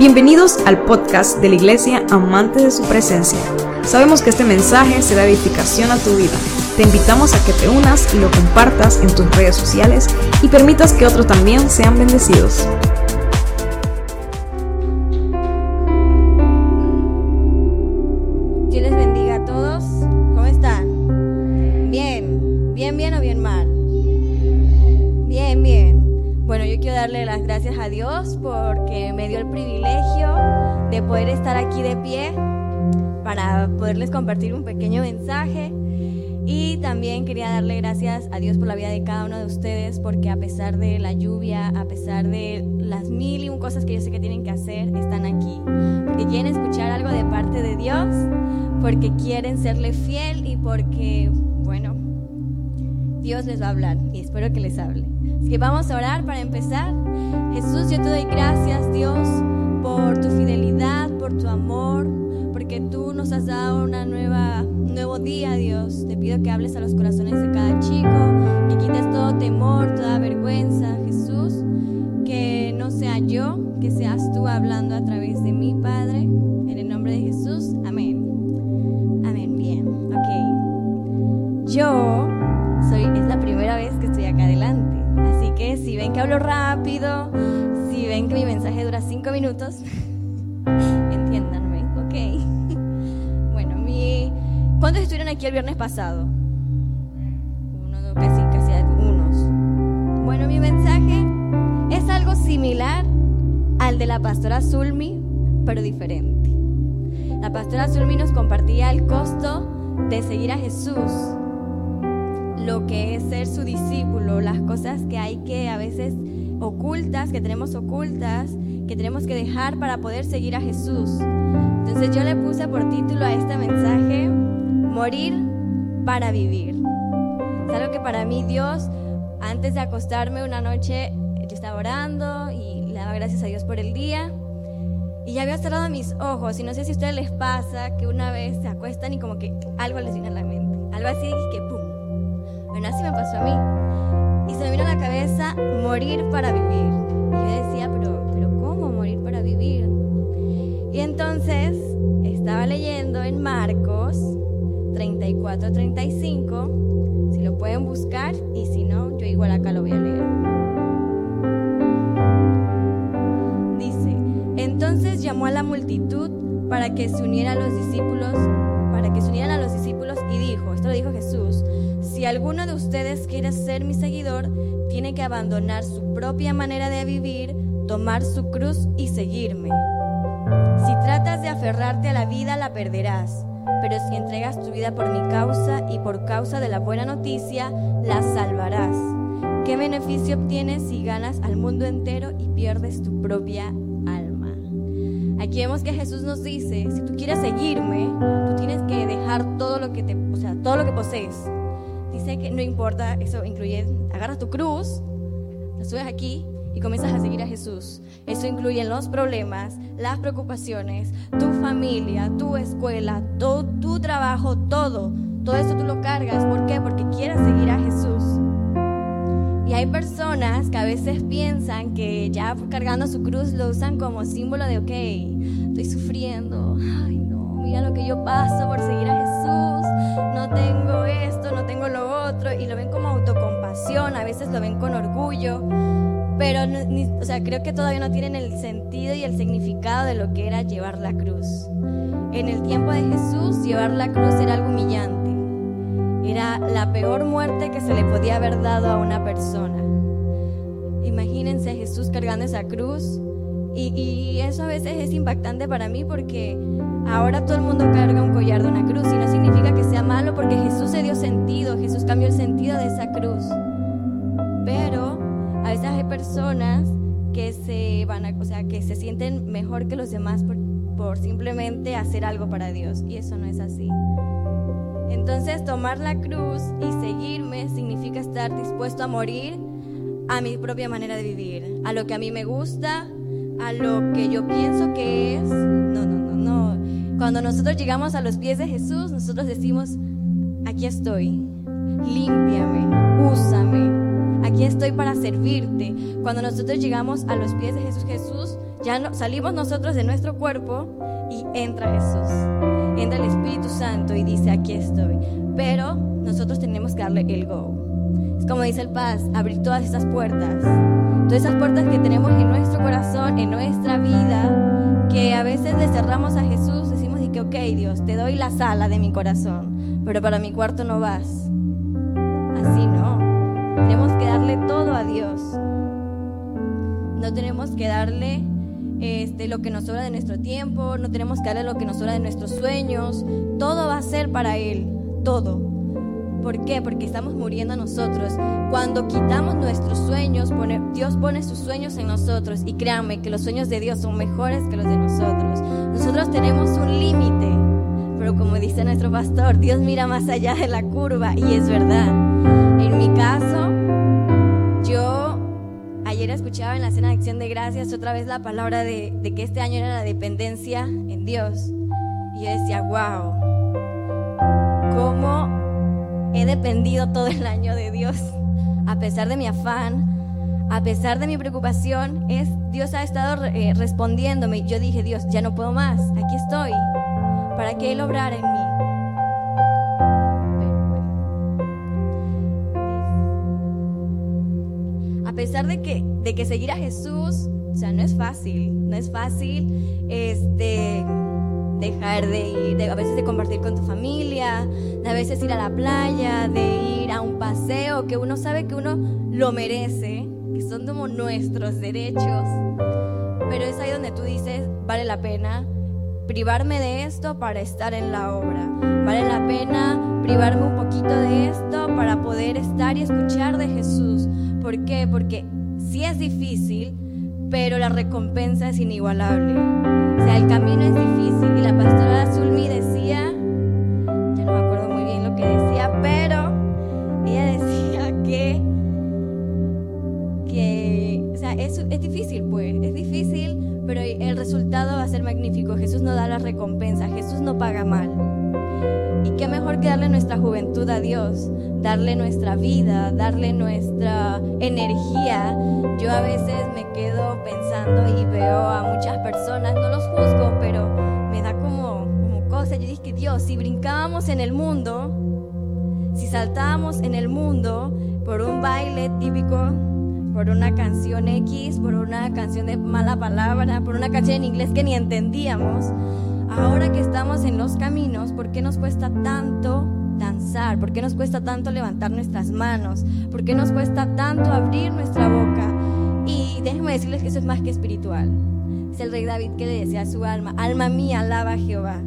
Bienvenidos al podcast de la Iglesia Amante de su Presencia. Sabemos que este mensaje será edificación a tu vida. Te invitamos a que te unas y lo compartas en tus redes sociales y permitas que otros también sean bendecidos. Dios porque me dio el privilegio de poder estar aquí de pie para poderles compartir un pequeño mensaje. Y también quería darle gracias a Dios por la vida de cada uno de ustedes, porque a pesar de la lluvia, a pesar de las mil y un cosas que yo sé que tienen que hacer, están aquí. Porque quieren escuchar algo de parte de Dios, porque quieren serle fiel y porque, Dios les va a hablar y espero que les hable. Así que vamos a orar para empezar. Jesús, yo te doy gracias, Dios, por tu fidelidad, por tu amor, porque tú nos has dado una nueva, un nuevo día, Dios. Te pido que hables a los corazones de cada chico, que quites todo temor, toda vergüenza, Jesús. Que no sea yo, que seas tú hablando a través de mi Padre. En el nombre de Jesús. Amén, que hablo rápido, si ven que mi mensaje dura cinco minutos, entiéndanme, ok. Bueno, mi. ¿Cuántos estuvieron aquí el viernes pasado? Uno, dos, casi, casi unos. Bueno, mi mensaje es algo similar al de la pastora Zulmi, pero diferente. La pastora Zulmi nos compartía el costo de seguir a Jesús, lo que es ser su discípulo, las cosas que hay que a veces ocultas, que tenemos ocultas, que tenemos que dejar para poder seguir a Jesús. Entonces yo le puse por título a este mensaje, Morir para vivir. Es algo que para mí Dios, antes de acostarme una noche, yo estaba orando y le daba gracias a Dios por el día. Y ya había cerrado mis ojos y no sé si a ustedes les pasa que una vez se acuestan y como que algo les viene a la mente. Algo así que ¡pum! Bueno, así me pasó a mí. Y se me vino a la cabeza morir para vivir. Y yo decía, pero, pero ¿cómo morir para vivir? Y entonces estaba leyendo en Marcos 34-35. Si lo pueden buscar y si no, yo igual acá lo voy a leer. Dice, entonces llamó a la multitud para que se uniera a los discípulos, para que se unieran a los discípulos y dijo, esto lo dijo Jesús, si alguno de ustedes quiere ser mi seguidor, tiene que abandonar su propia manera de vivir, tomar su cruz y seguirme. Si tratas de aferrarte a la vida, la perderás, pero si entregas tu vida por mi causa y por causa de la buena noticia, la salvarás. ¿Qué beneficio obtienes si ganas al mundo entero y pierdes tu propia alma? Aquí vemos que Jesús nos dice, si tú quieres seguirme, tú tienes que dejar todo lo que te, o sea, todo lo que posees. Dice que no importa, eso incluye, agarras tu cruz, la subes aquí y comienzas a seguir a Jesús. Eso incluye los problemas, las preocupaciones, tu familia, tu escuela, todo tu trabajo, todo. Todo eso tú lo cargas. ¿Por qué? Porque quieres seguir a Jesús. Y hay personas que a veces piensan que ya cargando su cruz lo usan como símbolo de, ok, estoy sufriendo, ay no, mira lo que yo paso por seguir a Jesús, no tengo esto, no tengo lo otro, y lo ven como autocompasión, a veces lo ven con orgullo, pero no, ni, o sea, creo que todavía no tienen el sentido y el significado de lo que era llevar la cruz. En el tiempo de Jesús, llevar la cruz era algo humillante. Era la peor muerte que se le podía haber dado a una persona. Imagínense a Jesús cargando esa cruz. Y, y, eso a veces es impactante para mí porque ahora todo el mundo carga un collar de una cruz y no significa que sea malo porque Jesús se dio sentido, Jesús cambió el sentido de esa cruz. Pero a veces hay personas que se van a, o sea, que se sienten mejor que los demás por, por simplemente hacer algo para Dios y eso no es así. Entonces tomar la cruz y seguirme significa estar dispuesto a morir a mi propia manera de vivir, a lo que a mí me gusta, a lo que yo pienso que es. No, no, no, no. Cuando nosotros llegamos a los pies de Jesús, nosotros decimos, aquí estoy, límpiame, úsame, aquí estoy para servirte. Cuando nosotros llegamos a los pies de Jesús, Jesús, Ya no, salimos nosotros de nuestro cuerpo y entra Jesús. Entra el Espíritu Santo y dice, aquí estoy. Pero nosotros tenemos que darle el go. Es como dice el Paz, abrir todas esas puertas. Todas esas puertas que tenemos en nuestro corazón, en nuestra vida, que a veces le cerramos a Jesús, que, ok Dios, te doy la sala de mi corazón, pero para mi cuarto no vas. Así no. Tenemos que darle todo a Dios. No tenemos que darle este, lo que nos sobra de nuestro tiempo, no tenemos que darle lo que nos sobra de nuestros sueños. Todo va a ser para Él, todo. ¿Por qué? Porque estamos muriendo nosotros. Cuando quitamos nuestros sueños, Dios pone sus sueños en nosotros. Y créanme que los sueños de Dios son mejores que los de nosotros. Nosotros tenemos un límite. Pero como dice nuestro pastor, Dios mira más allá de la curva. Y es verdad. En mi caso, yo ayer escuchaba en la cena de acción de gracias otra vez la palabra de, de que este año era la dependencia en Dios. Y yo decía, wow. ¿Cómo he dependido todo el año de Dios, a pesar de mi afán, a pesar de mi preocupación, es Dios ha estado eh, respondiéndome. Yo dije, Dios, ya no puedo más, aquí estoy, para que Él obrara en mí. A pesar de que, de que seguir a Jesús, o sea, no es fácil, no es fácil, este dejar de ir, de, a veces de compartir con tu familia, de a veces ir a la playa, de ir a un paseo, que uno sabe que uno lo merece, que son como nuestros derechos. Pero es ahí donde tú dices, vale la pena privarme de esto para estar en la obra. Vale la pena privarme un poquito de esto para poder estar y escuchar de Jesús. ¿Por qué? Porque sí es difícil, pero la recompensa es inigualable. Sea, el camino es difícil y la pastora Zulmi decía, ya no me acuerdo muy bien lo que decía, pero ella decía que, que o sea, es, es difícil pues, es difícil, pero el resultado va a ser magnífico. Jesús no da la recompensa, Jesús no paga mal. Qué mejor que darle nuestra juventud a Dios, darle nuestra vida, darle nuestra energía. Yo a veces me quedo pensando y veo a muchas personas, no los juzgo, pero me da como, como cosa. Yo dije, Dios, si brincábamos en el mundo, si saltábamos en el mundo por un baile típico, por una canción X, por una canción de mala palabra, por una canción en inglés que ni entendíamos, ahora que estamos en los caminos, ¿por qué nos cuesta tanto danzar? ¿Por qué nos cuesta tanto levantar nuestras manos? ¿Por qué nos cuesta tanto abrir nuestra boca? Y déjenme decirles que eso es más que espiritual. Es el rey David que le decía a su alma, alma mía, alaba a Jehová.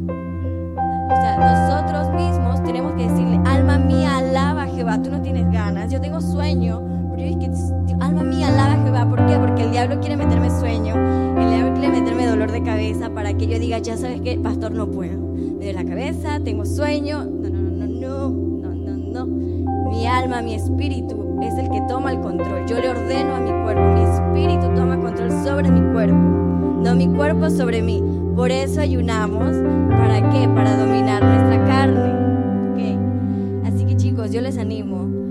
O sea, nosotros mismos tenemos que decirle, alma mía, alaba a Jehová. Tú no tienes ganas, yo tengo sueño, pero que, alma mía, alaba Jehová. ¿Por qué? Porque el diablo quiere meterme sueño, el diablo quiere meterme dolor de cabeza para que yo diga, ya sabes que, pastor, no puedo. Me duele la cabeza, tengo sueño. No, no, no, no, no, no, no. Mi alma, mi espíritu es el que toma el control. Yo le ordeno a mi cuerpo, mi espíritu toma control sobre mi cuerpo, no mi cuerpo sobre mí. Por eso ayunamos. ¿Para qué? Para dominar nuestra carne. ¿Okay? Así que chicos, yo les animo.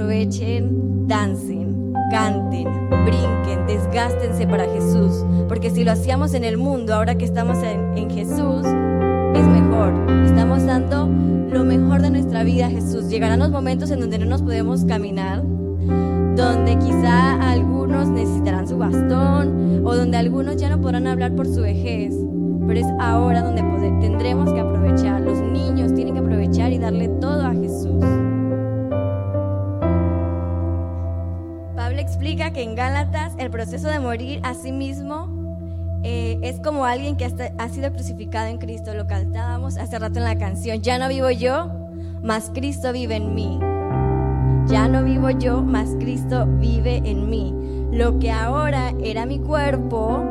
Aprovechen, dancen, canten, brinquen, desgástense para Jesús. Porque si lo hacíamos en el mundo, ahora que estamos en, en Jesús, es mejor. Estamos dando lo mejor de nuestra vida a Jesús. Llegarán los momentos en donde no nos podemos caminar, donde quizá algunos necesitarán su bastón o donde algunos ya no podrán hablar por su vejez. Pero es ahora donde tendremos que aprovechar. Los niños en Gálatas el proceso de morir a sí mismo eh, es como alguien que ha sido crucificado en Cristo. Lo cantábamos hace rato en la canción. Ya no vivo yo, mas Cristo vive en mí. Ya no vivo yo, mas Cristo vive en mí. Lo que ahora era mi cuerpo,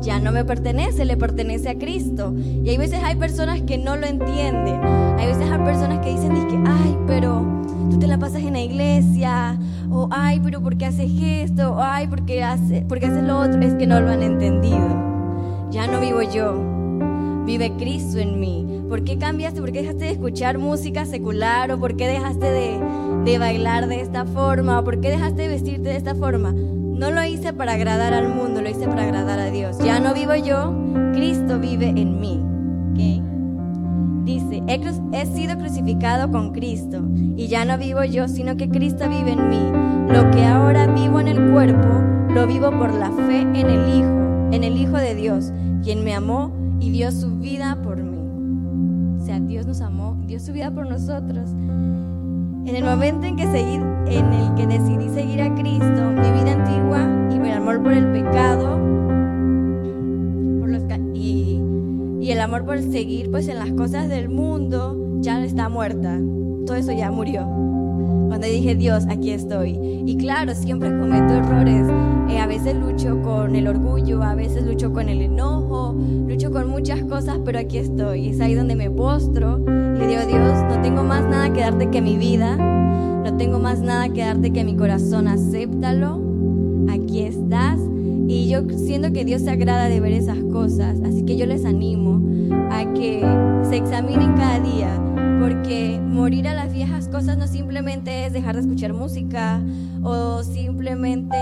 ya no me pertenece, le pertenece a Cristo. Y hay veces hay personas que no lo entienden. Hay veces hay personas que dicen, ay, pero tú te la pasas en la iglesia, o ay, pero ¿por qué haces esto? O ay, ¿por qué, hace, ¿por qué haces lo otro? Es que no lo han entendido. Ya no vivo yo, vive Cristo en mí. ¿por qué cambiaste? ¿Por qué dejaste de escuchar música secular? ¿O por qué dejaste de, de bailar de esta forma? ¿O por qué dejaste de vestirte de esta forma? No lo hice para agradar al mundo, lo hice para agradar a Dios. Ya no vivo yo, Cristo vive en mí. Dice, he, sido crucificado con Cristo y ya no vivo yo, sino que Cristo vive en mí. Lo que ahora vivo en el cuerpo, lo vivo por la fe en el Hijo, en el Hijo de Dios, quien me amó y dio su vida por mí. O sea, Dios nos amó, dio su vida por nosotros. En el momento en que seguí, en el que decidí seguir a Cristo, mi vida antigua y mi amor por el pecado y el amor por seguir pues en las cosas del mundo ya está muerta. Todo eso ya murió. Cuando dije, Dios, aquí estoy. Y claro, siempre cometo errores. Eh, a veces lucho con el orgullo, a veces lucho con el enojo, lucho con muchas cosas, pero aquí estoy. Es ahí donde me postro y le digo, Dios, no tengo más nada que darte que mi vida, no tengo más nada que darte que mi corazón, acéptalo. Aquí estás. Y yo siento que Dios se agrada de ver esas cosas, así que yo les animo a que se examinen cada día porque morir a las viejas cosas no simplemente es dejar de escuchar música o simplemente,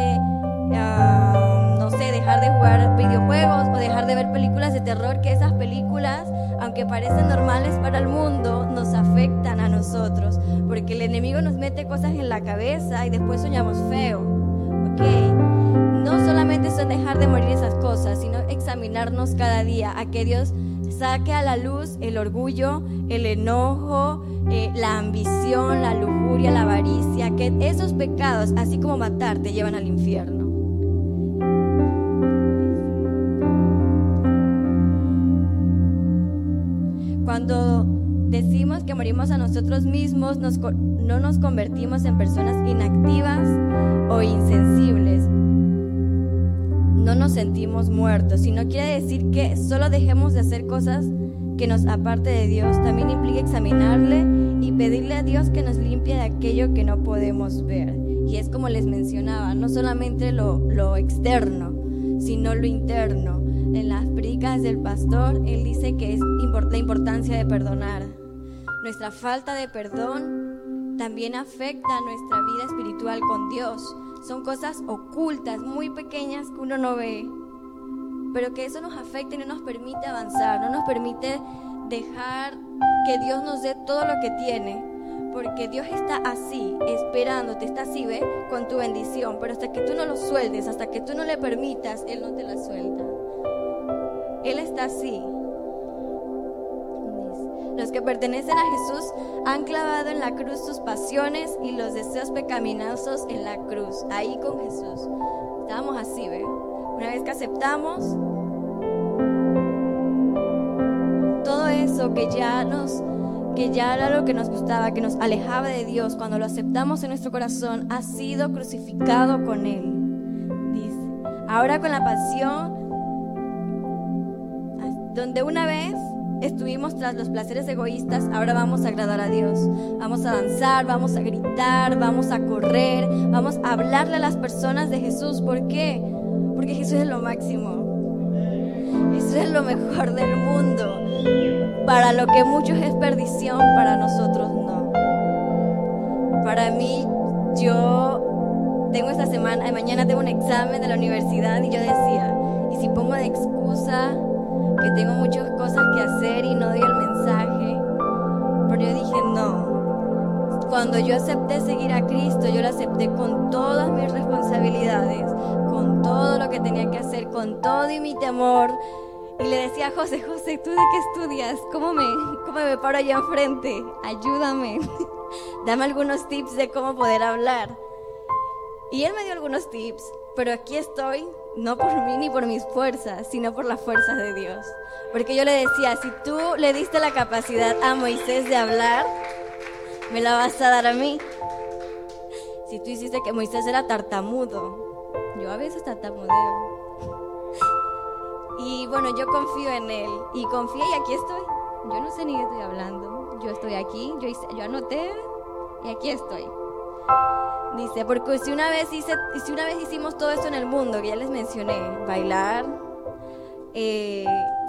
ah, no sé, dejar de jugar videojuegos o dejar de ver películas de terror, que esas películas, aunque parecen normales para el mundo, nos afectan a nosotros, porque el enemigo nos mete cosas en la cabeza y después soñamos feo, ¿ok? No solamente son dejar de morir esas cosas, sino examinarnos cada día a que Dios saque a la luz el orgullo, el enojo, eh, la ambición, la lujuria, la avaricia, que esos pecados, así como matar, te llevan al infierno. Cuando decimos que morimos a nosotros mismos, no nos convertimos en personas inactivas o insensibles, sentimos muertos, sino quiere decir que solo dejemos de hacer cosas que nos aparte de Dios. También implica examinarle y pedirle a Dios que nos limpie de aquello que no podemos ver. Y es como les mencionaba, no solamente lo, lo externo, sino lo interno. En las predicas del pastor, él dice que es la importancia de perdonar. Nuestra falta de perdón también afecta nuestra vida espiritual con Dios son cosas ocultas, muy pequeñas que uno no ve, pero que eso nos afecta y no nos permite avanzar, no nos permite dejar que Dios nos dé todo lo que tiene, porque Dios está así, esperándote, está así, ve, con tu bendición, pero hasta que tú no lo sueltes, hasta que tú no le permitas, Él no te la suelta. Él está así. Los que pertenecen a Jesús han clavado en la cruz sus pasiones y los deseos pecaminosos en la cruz, ahí con Jesús. Estábamos así, ¿ve? Una vez que aceptamos todo eso que ya nos que ya era lo que nos gustaba, que nos alejaba de Dios, cuando lo aceptamos en nuestro corazón, ha sido crucificado con Él. Dice, ahora con la pasión, donde una vez estuvimos tras los placeres egoístas, ahora vamos a agradar a Dios. Vamos a danzar, vamos a gritar, vamos a correr, vamos a hablarle a las personas de Jesús. ¿Por qué? Porque Jesús es lo máximo. Jesús es lo mejor del mundo. Para lo que muchos es perdición, para nosotros no. Para mí, yo tengo esta semana, mañana tengo un examen de la universidad y yo decía, ¿y si pongo de excusa que tengo muchas cosas que hacer y no doy el mensaje. Pero yo dije, no. Cuando yo acepté seguir a Cristo, yo lo acepté con todas mis responsabilidades, con todo lo que tenía que hacer, con todo y mi temor. Y le decía a José, José, ¿tú de qué estudias? ¿Cómo me, cómo me paro allá enfrente? Ayúdame. Dame algunos tips de cómo poder hablar. Y él me dio algunos tips, pero aquí estoy no por mí ni por mis fuerzas, sino por las fuerzas de Dios. Porque yo le decía, si tú le diste la capacidad a Moisés de hablar, me la vas a dar a mí. Si tú hiciste que Moisés era tartamudo, yo a veces tartamudeo. Y bueno, yo confío en él y confío y aquí estoy. Yo no sé ni qué estoy hablando. Yo estoy aquí, yo, yo anoté y aquí estoy. Dice, porque si una vez hice, si una vez hicimos todo esto en el mundo, que ya les mencioné, bailar, eh,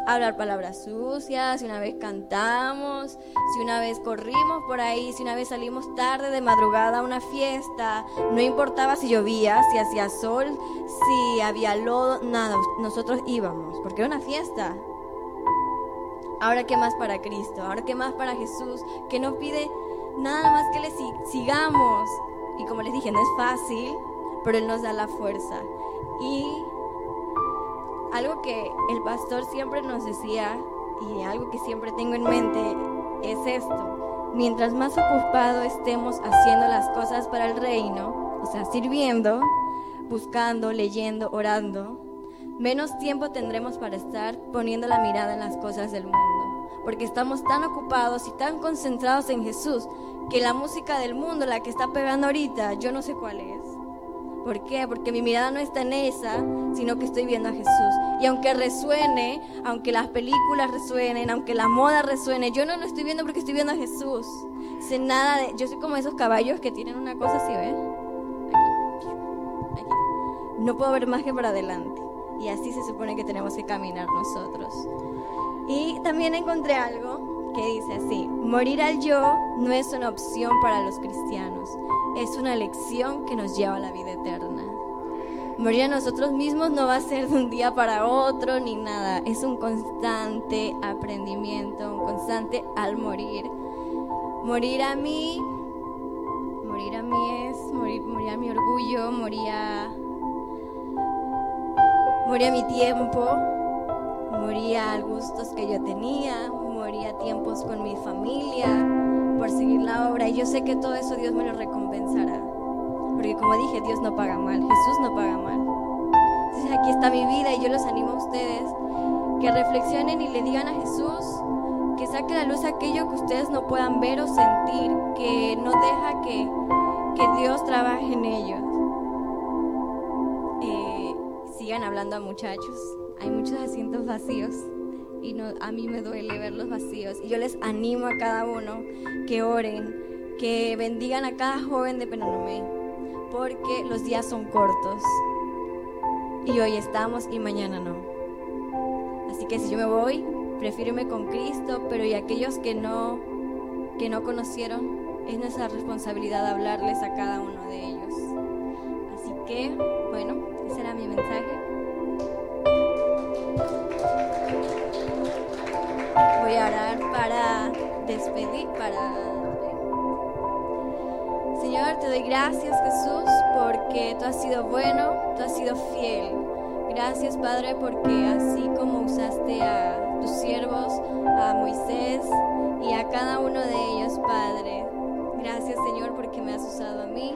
hablar palabras sucias, si una vez cantamos, si una vez corrimos por ahí, si una vez salimos tarde de madrugada a una fiesta, no importaba si llovía, si hacía sol, si había lodo, nada, nosotros íbamos, porque era una fiesta. Ahora qué más para Cristo, ahora qué más para Jesús, que no pide nada más que le sigamos. Y como les dije, no es fácil, pero Él nos da la fuerza. Y algo que el pastor siempre nos decía y algo que siempre tengo en mente es esto. Mientras más ocupado estemos haciendo las cosas para el reino, o sea, sirviendo, buscando, leyendo, orando, menos tiempo tendremos para estar poniendo la mirada en las cosas del mundo. Porque estamos tan ocupados y tan concentrados en Jesús que la música del mundo, la que está pegando ahorita, yo no sé cuál es ¿Por qué? Porque mi mirada no está en esa, sino que estoy viendo a Jesús. Y aunque resuene, aunque las películas resuenen, aunque la moda resuene, yo no lo estoy viendo porque estoy viendo a Jesús. Sé nada de, yo soy como esos caballos que tienen una cosa así, ¿ven? Aquí, aquí. No puedo ver más que para adelante. Y así se supone que tenemos que caminar nosotros. Y también encontré algo que dice así, morir al yo no es una opción para los cristianos es una lección que nos lleva a la vida eterna. Morir a nosotros mismos no va a ser de un día para otro ni nada. Es un constante aprendimiento, un constante al morir. Morir a mí, morir a mí es morir, morir a mi orgullo, morir a, morir a mi tiempo, morir a gustos que yo tenía, morir a tiempos con mi familia por seguir la obra. Y yo sé que todo eso Dios me lo recompensará. Porque como dije, Dios no paga mal, Jesús no paga mal. Entonces aquí está mi vida y yo los animo a ustedes que reflexionen y le digan a Jesús que saque la luz aquello que ustedes no puedan ver o sentir, que no deja que, que Dios trabaje en ellos. Eh, sigan hablando a muchachos, hay muchos asientos vacíos y no, a mí me duele ver los vacíos. Y yo les animo a cada uno que oren, que bendigan a cada joven de Penonomé, porque los días son cortos. Y hoy estamos y mañana no. Así que si yo me voy, prefiero irme con Cristo, pero y aquellos que no, que no conocieron, es nuestra responsabilidad hablarles a cada uno de ellos. Así que, bueno, ese era mi mensaje. Voy a orar para despedir, para... Señor, te doy gracias Jesús porque tú has sido bueno, tú has sido fiel. Gracias Padre porque así como usaste a tus siervos, a Moisés y a cada uno de ellos, Padre. Gracias Señor porque me has usado a mí.